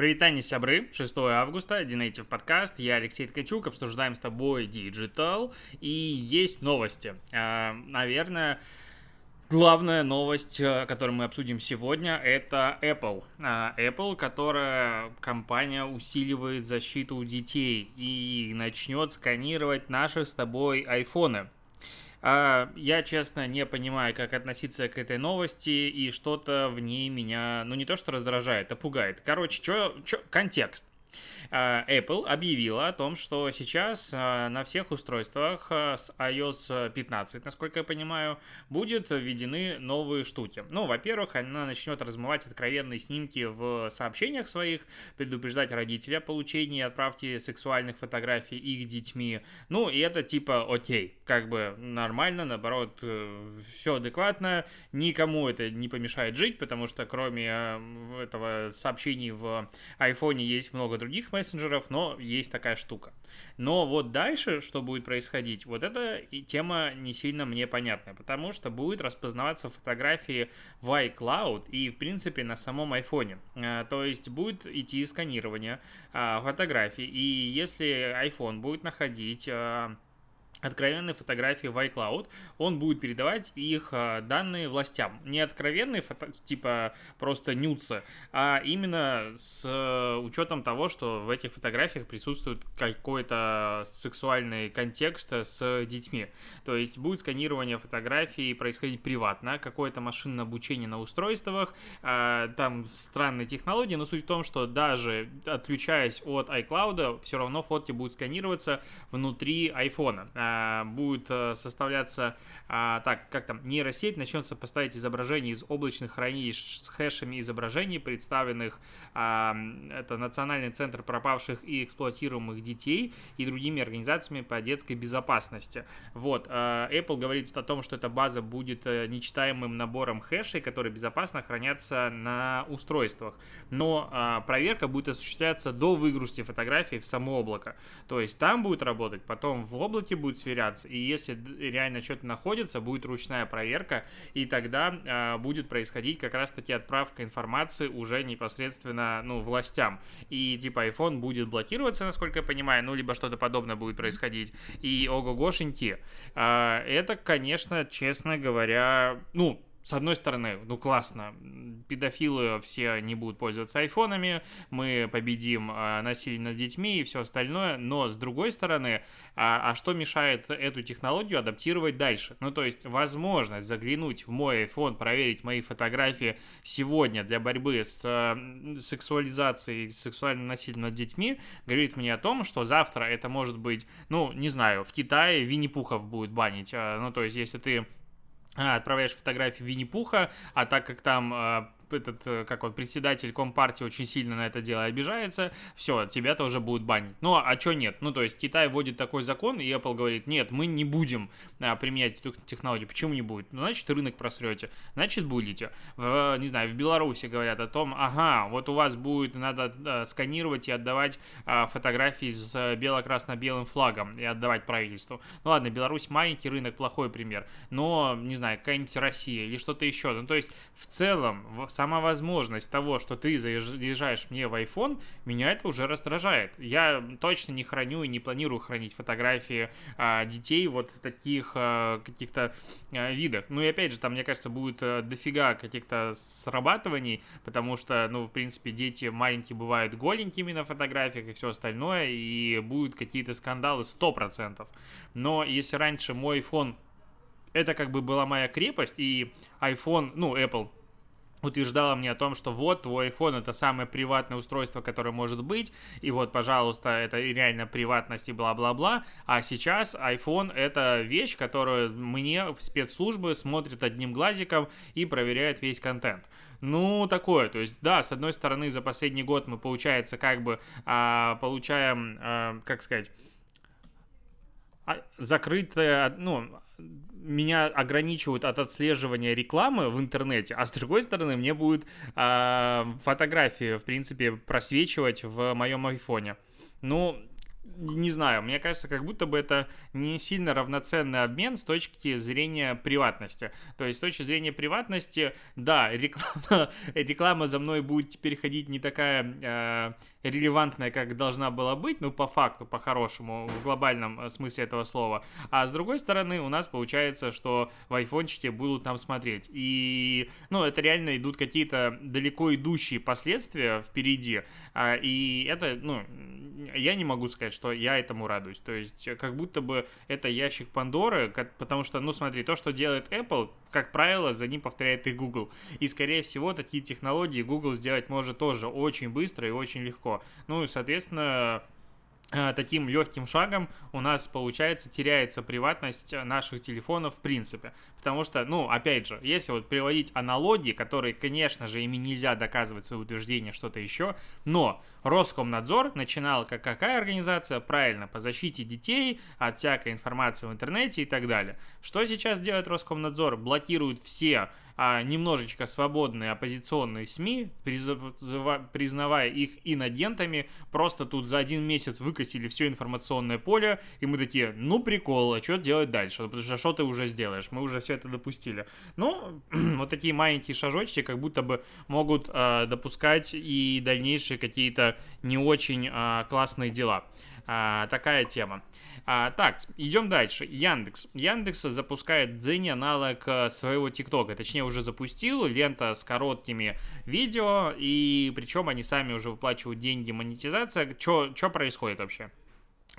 Привитание, сябры. 6 августа, Динейтив подкаст. Я Алексей Ткачук. Обсуждаем с тобой Digital. И есть новости. А, наверное, Главная новость, э, которую мы обсудим сегодня, это Apple. А, Apple, которая компания усиливает защиту детей и начнет сканировать наши с тобой айфоны. А, я, честно, не понимаю, как относиться к этой новости, и что-то в ней меня, ну, не то что раздражает, а пугает. Короче, что, контекст. А, Apple объявила о том, что сейчас а, на всех устройствах а, с iOS 15, насколько я понимаю, будет введены новые штуки. Ну, во-первых, она начнет размывать откровенные снимки в сообщениях своих, предупреждать родителей о получении и отправке сексуальных фотографий их детьми. Ну, и это типа окей, как бы нормально, наоборот, э, все адекватно, никому это не помешает жить, потому что кроме этого сообщений в iPhone есть много других мессенджеров, но есть такая штука. Но вот дальше, что будет происходить, вот эта тема не сильно мне понятна, потому что будет распознаваться фотографии в iCloud и, в принципе, на самом iPhone. А, то есть будет идти сканирование а, фотографий, и если iPhone будет находить а, откровенные фотографии в iCloud, он будет передавать их а, данные властям. Не откровенные, фото, типа просто нюцы, а именно с э, учетом того, что в этих фотографиях присутствует какой-то сексуальный контекст с детьми. То есть будет сканирование фотографий происходить приватно, какое-то машинное обучение на устройствах, а, там странные технологии, но суть в том, что даже отключаясь от iCloud, все равно фотки будут сканироваться внутри iPhone Э, будет э, составляться, а, так, как там, нейросеть начнет сопоставить изображения из облачных хранилищ с хэшами изображений, представленных, а, это Национальный центр пропавших и эксплуатируемых детей и другими организациями по детской безопасности. Вот, э, Apple говорит о том, что эта база будет нечитаемым набором хэшей, которые безопасно хранятся на устройствах. Но а, проверка будет осуществляться до выгрузки фотографий в само облако. То есть там будет работать, потом в облаке будет сверяться. И если реально что-то находится, будет ручная проверка, и тогда э, будет происходить как раз-таки отправка информации уже непосредственно, ну, властям. И типа iPhone будет блокироваться, насколько я понимаю, ну, либо что-то подобное будет происходить. И ого-гошеньки. Э, это, конечно, честно говоря, ну, с одной стороны, ну классно, педофилы все не будут пользоваться айфонами, мы победим э, насилие над детьми и все остальное, но с другой стороны, а, а что мешает эту технологию адаптировать дальше? Ну то есть возможность заглянуть в мой iPhone, проверить мои фотографии сегодня для борьбы с э, сексуализацией, сексуальным насилием над детьми, говорит мне о том, что завтра это может быть, ну не знаю, в Китае Винни-Пухов будет банить, э, ну то есть если ты отправляешь фотографии Винни-Пуха, а так как там этот, э, как он, председатель Компартии очень сильно на это дело обижается, все, тебя тоже будут банить. Ну, а что нет? Ну, то есть Китай вводит такой закон, и Apple говорит, нет, мы не будем а, применять эту технологию. Почему не будет? Ну, значит, рынок просрете, значит, будете. В, не знаю, в Беларуси говорят о том, ага, вот у вас будет, надо а, сканировать и отдавать а, фотографии с бело-красно-белым флагом и отдавать правительству. Ну, ладно, Беларусь маленький рынок, плохой пример, но, не знаю, какая-нибудь Россия или что-то еще. Ну, то есть, в целом, в сама возможность того, что ты заезжаешь мне в iPhone, меня это уже раздражает. Я точно не храню и не планирую хранить фотографии а, детей вот в таких а, каких-то а, видах. Ну и опять же, там, мне кажется, будет а, дофига каких-то срабатываний, потому что, ну, в принципе, дети маленькие бывают голенькими на фотографиях и все остальное, и будут какие-то скандалы 100%. Но если раньше мой iPhone это как бы была моя крепость, и iPhone, ну, Apple утверждала мне о том, что вот твой iPhone это самое приватное устройство, которое может быть, и вот, пожалуйста, это реально приватность и бла-бла-бла, а сейчас iPhone это вещь, которую мне спецслужбы смотрят одним глазиком и проверяют весь контент. Ну, такое, то есть, да, с одной стороны, за последний год мы, получается, как бы а, получаем, а, как сказать, а, закрытое, ну, меня ограничивают от отслеживания рекламы в интернете, а с другой стороны мне будет э, фотографии, в принципе, просвечивать в моем айфоне. Ну, не знаю, мне кажется, как будто бы это не сильно равноценный обмен с точки зрения приватности. То есть с точки зрения приватности, да, реклама, реклама за мной будет теперь ходить не такая э, релевантная, как должна была быть, ну, по факту, по-хорошему, в глобальном э, смысле этого слова. А с другой стороны, у нас получается, что в айфончике будут там смотреть. И, ну, это реально идут какие-то далеко идущие последствия впереди. А, и это, ну, я не могу сказать, что я этому радуюсь. То есть, как будто бы это ящик Пандоры, потому что, ну, смотри, то, что делает Apple, как правило, за ним повторяет и Google. И, скорее всего, такие технологии Google сделать может тоже очень быстро и очень легко. Ну и, соответственно, Э, таким легким шагом у нас, получается, теряется приватность наших телефонов в принципе. Потому что, ну, опять же, если вот приводить аналогии, которые, конечно же, ими нельзя доказывать свои утверждения, что-то еще, но Роскомнадзор начинал как какая организация? Правильно, по защите детей от всякой информации в интернете и так далее. Что сейчас делает Роскомнадзор? Блокирует все а немножечко свободные оппозиционные СМИ, признавая их инагентами, просто тут за один месяц выкосили все информационное поле, и мы такие, ну прикол, а что делать дальше? Потому что что ты уже сделаешь? Мы уже все это допустили. Ну, вот такие маленькие шажочки как будто бы могут э, допускать и дальнейшие какие-то не очень э, классные дела. А, такая тема. А, так, идем дальше. Яндекс. Яндекс запускает Дзени аналог э, своего ТикТока. Точнее, уже запустил. Лента с короткими видео. И причем они сами уже выплачивают деньги монетизация. Что происходит вообще?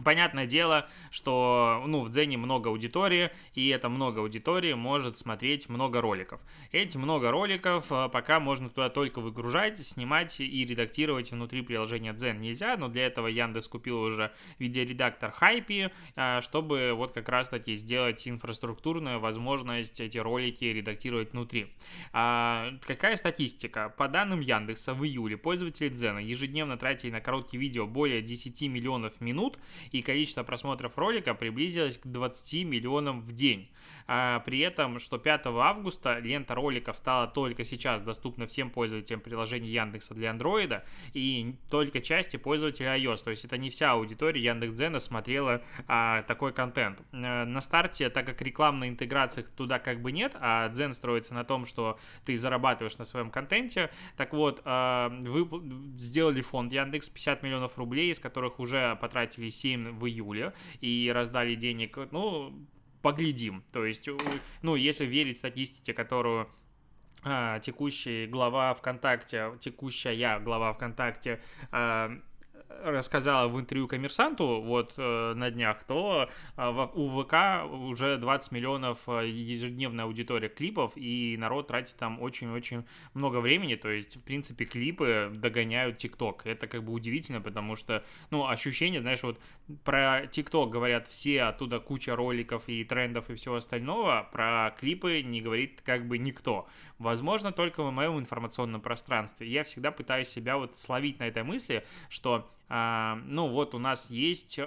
Понятное дело, что ну, в Дзене много аудитории, и это много аудитории может смотреть много роликов. Эти много роликов э, пока можно туда только выгружать, снимать и редактировать внутри приложения Дзен нельзя, но для этого Яндекс купил уже видеоредактор Hype, э, чтобы вот как раз-таки сделать инфраструктурную возможность эти ролики редактировать внутри. А, какая статистика? По данным Яндекса, в июле пользователи Дзена ежедневно тратили на короткие видео более 10 миллионов минут, и количество просмотров ролика приблизилось к 20 миллионам в день. А при этом, что 5 августа лента роликов стала только сейчас доступна всем пользователям приложения Яндекса для Андроида и только части пользователей iOS. То есть это не вся аудитория Яндекс.Дзена смотрела а, такой контент. Э, на старте, так как рекламной интеграции туда как бы нет, а Дзен строится на том, что ты зарабатываешь на своем контенте, так вот, а, вы сделали фонд Яндекс 50 миллионов рублей, из которых уже потратили 7 в июле и раздали денег, ну, поглядим. То есть, ну, если верить статистике, которую а, текущий глава ВКонтакте, текущая глава ВКонтакте а, рассказала в интервью коммерсанту вот э, на днях, то э, у ВК уже 20 миллионов э, ежедневная аудитория клипов, и народ тратит там очень-очень много времени, то есть, в принципе, клипы догоняют ТикТок. Это как бы удивительно, потому что, ну, ощущение, знаешь, вот про ТикТок говорят все, оттуда куча роликов и трендов и всего остального, про клипы не говорит как бы никто. Возможно, только в моем информационном пространстве. Я всегда пытаюсь себя вот словить на этой мысли, что ну вот у нас есть,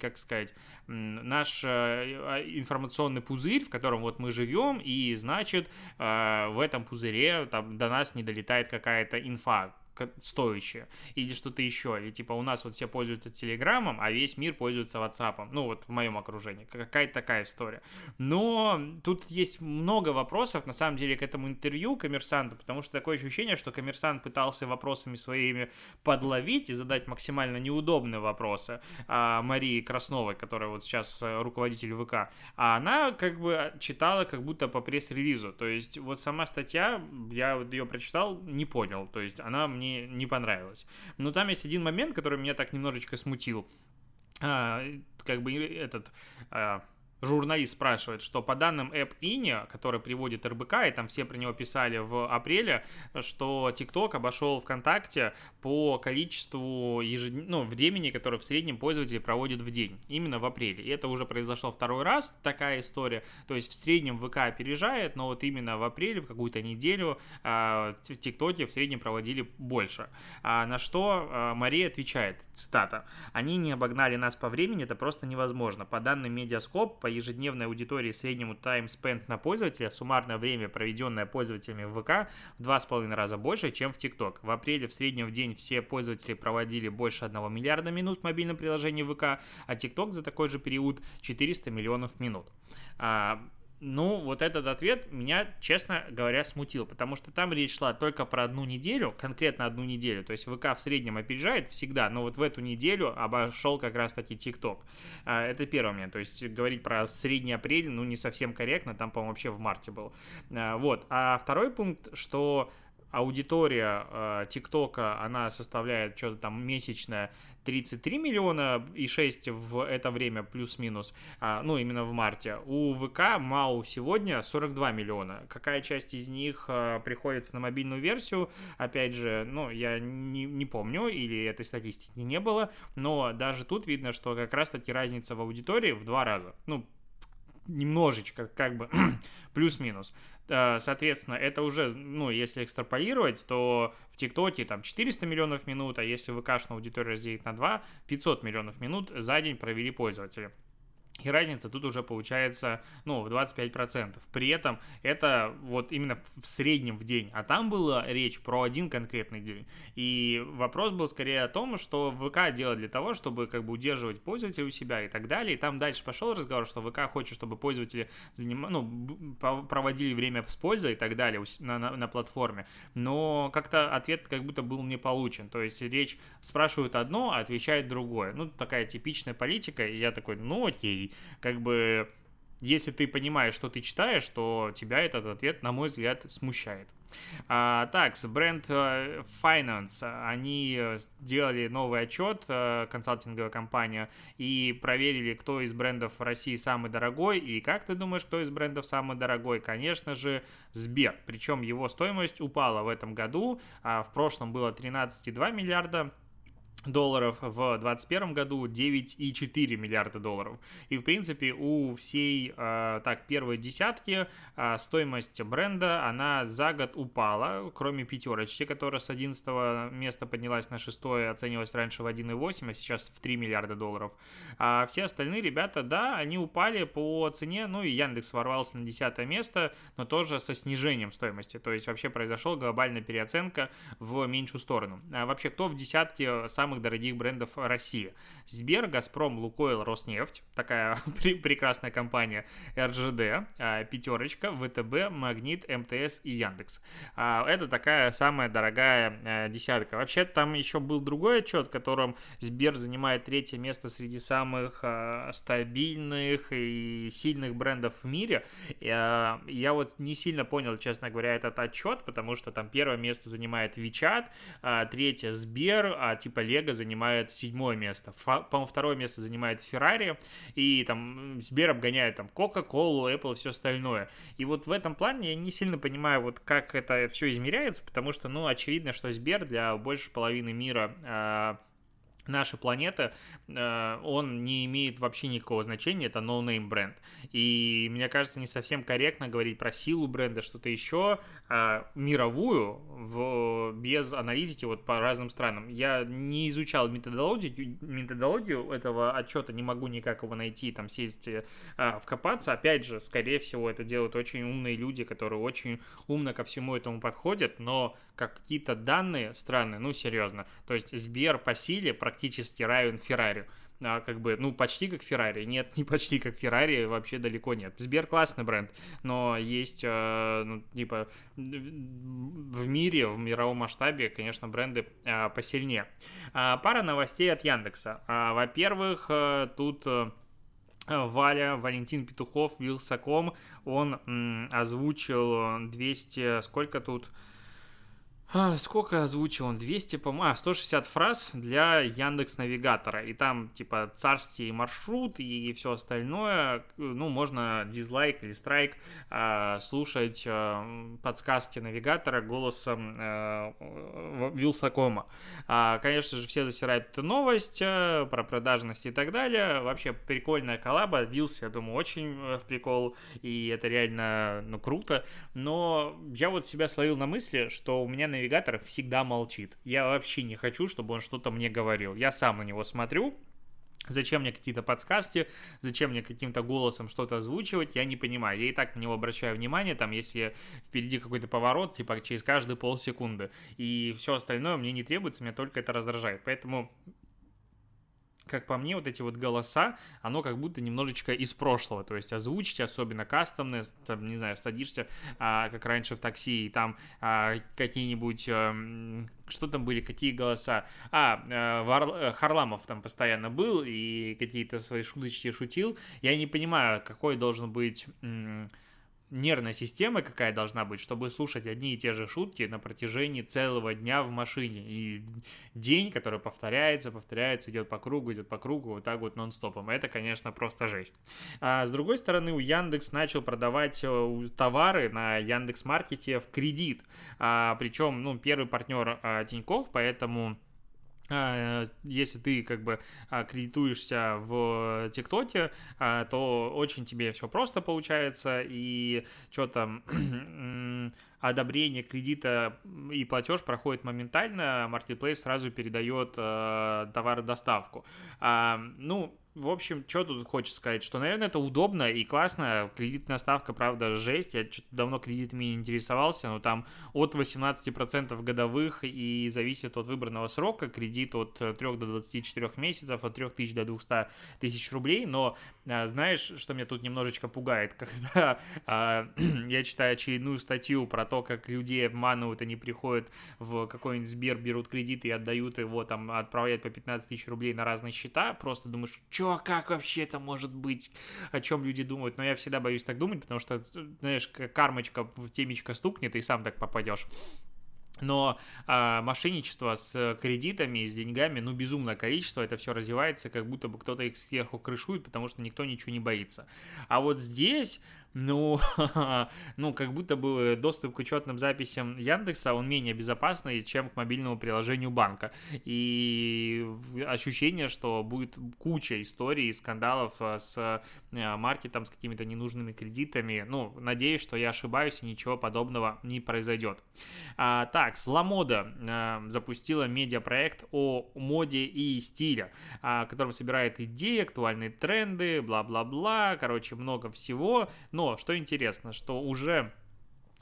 как сказать, наш э, а, информационный пузырь, в котором вот мы живем, и значит а, в этом пузыре там до нас не долетает какая-то инфа, стоящее, или что-то еще, или типа у нас вот все пользуются Телеграмом, а весь мир пользуется WhatsApp, ну вот в моем окружении, какая-то такая история. Но тут есть много вопросов, на самом деле, к этому интервью коммерсанту, потому что такое ощущение, что коммерсант пытался вопросами своими подловить и задать максимально неудобные вопросы а, Марии Красновой, которая вот сейчас э, руководитель ВК, а она как бы читала как будто по пресс-релизу, то есть вот сама статья, я вот ее прочитал, не понял, то есть она мне мне не понравилось. Но там есть один момент, который меня так немножечко смутил. А, как бы этот... А, журналист спрашивает, что по данным App India, который приводит РБК, и там все про него писали в апреле, что TikTok обошел ВКонтакте по количеству ежед... ну, времени, которое в среднем пользователи проводят в день, именно в апреле. И это уже произошло второй раз, такая история. То есть в среднем ВК опережает, но вот именно в апреле, в какую-то неделю а, в ТикТоке в среднем проводили больше. А на что а, Мария отвечает, цитата, «Они не обогнали нас по времени, это просто невозможно. По данным Медиаскоп, по ежедневной аудитории среднему time spent на пользователя, суммарное время, проведенное пользователями в ВК, в два с половиной раза больше, чем в ТикТок. В апреле в среднем в день все пользователи проводили больше 1 миллиарда минут в мобильном приложении ВК, а ТикТок за такой же период 400 миллионов минут. А, ну, вот этот ответ меня, честно говоря, смутил, потому что там речь шла только про одну неделю, конкретно одну неделю. То есть ВК в среднем опережает всегда, но вот в эту неделю обошел как раз-таки ТикТок. А, это первый момент. То есть говорить про средний апрель, ну, не совсем корректно, там, по-моему, вообще в марте был. А, вот. А второй пункт, что аудитория э, ТикТока, она составляет что-то там месячное 33 миллиона и 6 в это время плюс-минус, а, ну, именно в марте. У ВК МАУ сегодня 42 миллиона. Какая часть из них а, приходится на мобильную версию, опять же, ну, я не, не помню, или этой статистики не было, но даже тут видно, что как раз-таки разница в аудитории в два раза. Ну, немножечко, как бы плюс-минус. Э, соответственно, это уже, ну, если экстраполировать, то в ТикТоке там 400 миллионов минут, а если ВКшную аудиторию разделить на 2, 500 миллионов минут за день провели пользователи. И разница тут уже получается, ну, в 25%. При этом это вот именно в среднем в день. А там была речь про один конкретный день. И вопрос был скорее о том, что ВК делает для того, чтобы как бы удерживать пользователя у себя и так далее. И там дальше пошел разговор, что ВК хочет, чтобы пользователи заним... ну, проводили время с пользой и так далее на, на, на платформе. Но как-то ответ как будто был не получен. То есть речь спрашивают одно, а отвечает другое. Ну, такая типичная политика. И я такой, ну окей, как бы если ты понимаешь, что ты читаешь, то тебя этот ответ, на мой взгляд, смущает. А, так, бренд uh, Finance, они сделали новый отчет, uh, консалтинговая компания, и проверили, кто из брендов в России самый дорогой. И как ты думаешь, кто из брендов самый дорогой? Конечно же, Сбер. Причем его стоимость упала в этом году. А в прошлом было 13,2 миллиарда долларов, в 2021 году 9,4 миллиарда долларов. И, в принципе, у всей, э, так, первой десятки э, стоимость бренда, она за год упала, кроме пятерочки, которая с 11 места поднялась на 6, оценивалась раньше в 1,8, а сейчас в 3 миллиарда долларов. А все остальные ребята, да, они упали по цене, ну и Яндекс ворвался на 10 место, но тоже со снижением стоимости, то есть вообще произошел глобальная переоценка в меньшую сторону. А вообще, кто в десятке самых самых дорогих брендов России. Сбер, Газпром, Лукойл, Роснефть, такая прекрасная компания, РЖД, а, Пятерочка, ВТБ, Магнит, МТС и Яндекс. А, это такая самая дорогая а, десятка. Вообще там еще был другой отчет, в котором Сбер занимает третье место среди самых стабильных и сильных брендов в мире. Я, я вот не сильно понял, честно говоря, этот отчет, потому что там первое место занимает Вичат, третье Сбер, а типа Лего Лего занимает седьмое место. По-моему, второе место занимает Феррари, и там Сбер обгоняет там Coca-Cola, Apple и все остальное. И вот в этом плане я не сильно понимаю, вот как это все измеряется, потому что, ну, очевидно, что Сбер для больше половины мира а, наша планета, э, он не имеет вообще никакого значения, это no-name бренд. И мне кажется, не совсем корректно говорить про силу бренда, что-то еще а, мировую в, без аналитики вот по разным странам. Я не изучал методологию, методологию этого отчета, не могу никак его найти, там сесть, а, вкопаться. Опять же, скорее всего, это делают очень умные люди, которые очень умно ко всему этому подходят, но какие-то данные странные, ну, серьезно. То есть Сбер по силе практически равен Феррари. А, как бы, ну, почти как Феррари. Нет, не почти как Феррари, вообще далеко нет. Сбер классный бренд, но есть, э, ну, типа, в мире, в мировом масштабе, конечно, бренды э, посильнее. Э, пара новостей от Яндекса. Э, во-первых, э, тут... Э, Валя, Валентин Петухов, Вилсаком, он м, озвучил 200, сколько тут, а, сколько озвучил он? 200, по-моему, а, 160 фраз для Яндекс Навигатора. И там, типа, царский маршрут и все остальное. Ну, можно дизлайк или страйк а, слушать а, подсказки навигатора голосом а, Вилсакома. А, конечно же, все засирают эту новость а, про продажность и так далее. Вообще, прикольная коллаба. Вилс, я думаю, очень в прикол. И это реально, ну, круто. Но я вот себя словил на мысли, что у меня навигатор всегда молчит. Я вообще не хочу, чтобы он что-то мне говорил. Я сам на него смотрю, Зачем мне какие-то подсказки, зачем мне каким-то голосом что-то озвучивать, я не понимаю. Я и так на него обращаю внимание, там, если впереди какой-то поворот, типа через каждые полсекунды. И все остальное мне не требуется, меня только это раздражает. Поэтому как по мне, вот эти вот голоса, оно как будто немножечко из прошлого, то есть озвучить, особенно кастомные, там, не знаю, садишься, а, как раньше в такси, и там а, какие-нибудь, а, что там были, какие голоса, а, а Вар, э, Харламов там постоянно был, и какие-то свои шуточки шутил, я не понимаю, какой должен быть... М- нервная система какая должна быть, чтобы слушать одни и те же шутки на протяжении целого дня в машине. И день, который повторяется, повторяется, идет по кругу, идет по кругу, вот так вот нон-стопом. Это, конечно, просто жесть. А с другой стороны, у Яндекс начал продавать э, товары на Яндекс Маркете в кредит. А, причем, ну, первый партнер а, Тиньков, поэтому если ты как бы а, кредитуешься в ТикТоке, а, то очень тебе все просто получается, и что там одобрение кредита и платеж проходит моментально, Marketplace сразу передает товародоставку. Ну, в общем, что тут хочется сказать, что, наверное, это удобно и классно. Кредитная ставка, правда, жесть. Я что-то давно кредитами не интересовался, но там от 18% годовых и зависит от выбранного срока. Кредит от 3 до 24 месяцев, от 3 тысяч до 200 тысяч рублей. Но знаешь, что меня тут немножечко пугает? Когда а, я читаю очередную статью про то, как людей обманывают, они приходят в какой-нибудь Сбер, берут кредиты и отдают его, там, отправляют по 15 тысяч рублей на разные счета, просто думаешь, чё, как вообще это может быть, о чем люди думают, но я всегда боюсь так думать, потому что, знаешь, кармочка в темечко стукнет, и сам так попадешь. Но а, мошенничество с кредитами, с деньгами, ну, безумное количество, это все развивается, как будто бы кто-то их сверху крышует, потому что никто ничего не боится. А вот здесь ну, ну, как будто бы доступ к учетным записям Яндекса, он менее безопасный, чем к мобильному приложению банка. И ощущение, что будет куча историй, скандалов э, с э, маркетом, с какими-то ненужными кредитами. Ну, надеюсь, что я ошибаюсь и ничего подобного не произойдет. А, так, Сламода а, запустила медиапроект о моде и стиле, а, которым собирает идеи, актуальные тренды, бла-бла-бла, короче, много всего. Но что интересно, что уже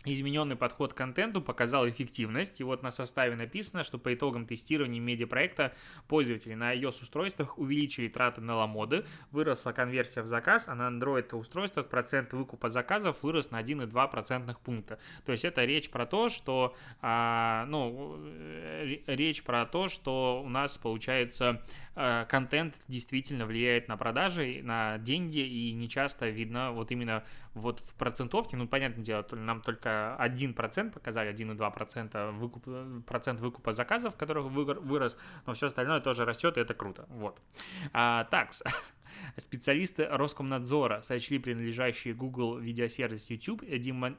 измененный подход к контенту показал эффективность. И вот на составе написано, что по итогам тестирования медиапроекта пользователи на iOS-устройствах увеличили траты на ламоды, выросла конверсия в заказ, а на Android-устройствах процент выкупа заказов вырос на 1,2 процентных пункта. То есть это речь про то, что, а, ну, э, речь про то, что у нас получается контент действительно влияет на продажи, на деньги, и не часто видно вот именно вот в процентовке, ну, понятное дело, нам только 1% показали, 1,2% выкуп, процент выкупа заказов, которых вырос, но все остальное тоже растет, и это круто. Вот. А, такс. Специалисты Роскомнадзора сочли принадлежащий Google видеосервис YouTube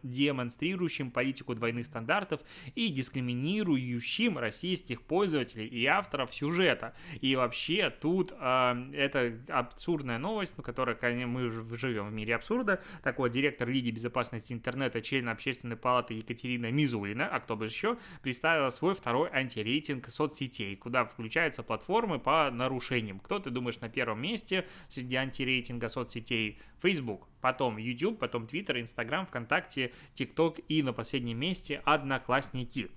демонстрирующим политику двойных стандартов и дискриминирующим российских пользователей и авторов сюжета. И вообще тут э, это абсурдная новость, ну, которая, конечно, мы живем в мире абсурда. Так вот, директор Лиги безопасности интернета, член общественной палаты Екатерина Мизулина, а кто бы еще, представила свой второй антирейтинг соцсетей, куда включаются платформы по нарушениям. Кто, ты думаешь, на первом месте? Среди антирейтинга соцсетей Facebook, потом YouTube, потом Twitter, Instagram, ВКонтакте, TikTok и на последнем месте Одноклассники.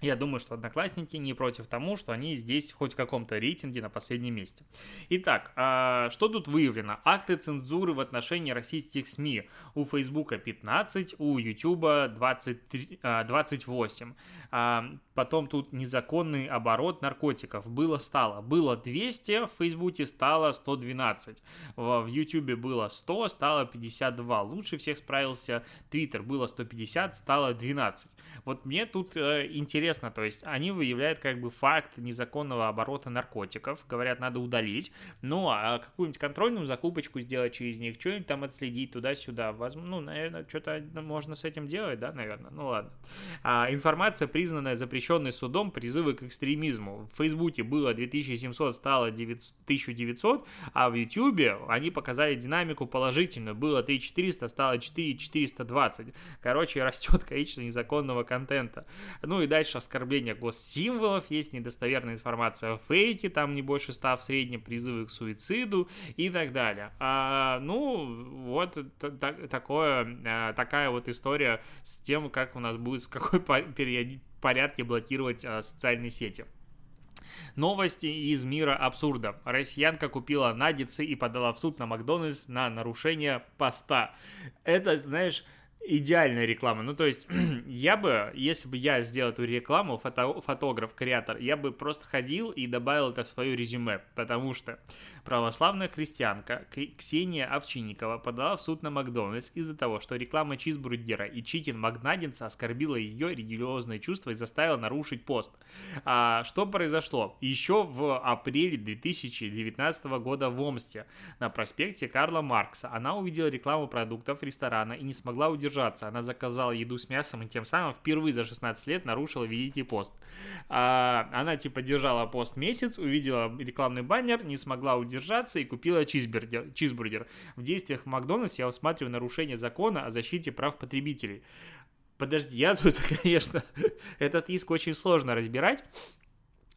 Я думаю, что одноклассники не против тому, что они здесь хоть в каком-то рейтинге на последнем месте. Итак, а, что тут выявлено? Акты цензуры в отношении российских СМИ. У Фейсбука 15, у Ютуба 23, 28. Потом тут незаконный оборот наркотиков. Было-стало. Было 200, в Фейсбуке стало 112. В Ютубе было 100, стало 52. Лучше всех справился Твиттер. Было 150, стало 12. Вот мне тут э, интересно, то есть они выявляют как бы факт незаконного оборота наркотиков. Говорят, надо удалить. Ну, а какую-нибудь контрольную закупочку сделать через них, что-нибудь там отследить туда-сюда. Ну, наверное, что-то можно с этим делать, да, наверное. Ну, ладно. А, информация, признанная запрещенной судом призывы к экстремизму. В Фейсбуке было 2700, стало 1900, а в Ютубе они показали динамику положительную. Было 3400, стало 4420. Короче, растет количество незаконного контента. Ну и дальше оскорбление госсимволов, есть недостоверная информация о фейке, там не больше ста в среднем призывы к суициду и так далее. А, ну, вот такое, а, такая вот история с тем, как у нас будет, в какой порядке блокировать а, социальные сети. Новости из мира абсурда. Россиянка купила наггетсы и подала в суд на Макдональдс на нарушение поста. Это, знаешь, идеальная реклама. Ну, то есть, я бы, если бы я сделал эту рекламу, фото, фотограф, креатор, я бы просто ходил и добавил это в свое резюме, потому что православная христианка Ксения Овчинникова подала в суд на Макдональдс из-за того, что реклама чизбургера и чикен Макнаггетса оскорбила ее религиозные чувства и заставила нарушить пост. А, что произошло? Еще в апреле 2019 года в Омске на проспекте Карла Маркса она увидела рекламу продуктов ресторана и не смогла удержать удержаться. Она заказала еду с мясом и тем самым впервые за 16 лет нарушила Великий пост. А, она типа держала пост месяц, увидела рекламный баннер, не смогла удержаться и купила чизбургер. чизбургер. В действиях Макдональдс я усматриваю нарушение закона о защите прав потребителей. Подожди, я тут, конечно, этот иск очень сложно разбирать,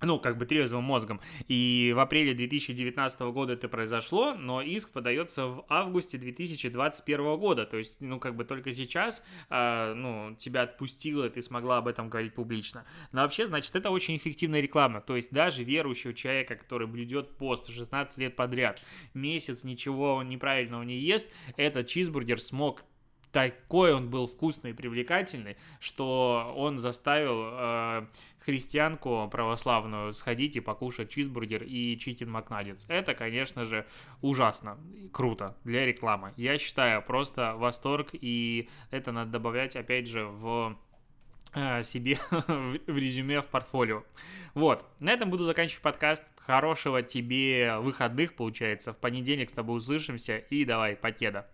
ну, как бы трезвым мозгом. И в апреле 2019 года это произошло, но иск подается в августе 2021 года. То есть, ну, как бы только сейчас, э, ну, тебя отпустило, ты смогла об этом говорить публично. Но вообще, значит, это очень эффективная реклама. То есть, даже верующего человека, который блюдет пост 16 лет подряд, месяц ничего неправильного не ест, этот чизбургер смог такой он был вкусный и привлекательный, что он заставил э, христианку православную сходить и покушать чизбургер и чикен макнаггетс. Это, конечно же, ужасно, круто для рекламы. Я считаю, просто восторг, и это надо добавлять, опять же, в э, себе в резюме в портфолио. Вот, на этом буду заканчивать подкаст. Хорошего тебе выходных, получается. В понедельник с тобой услышимся. И давай, покеда.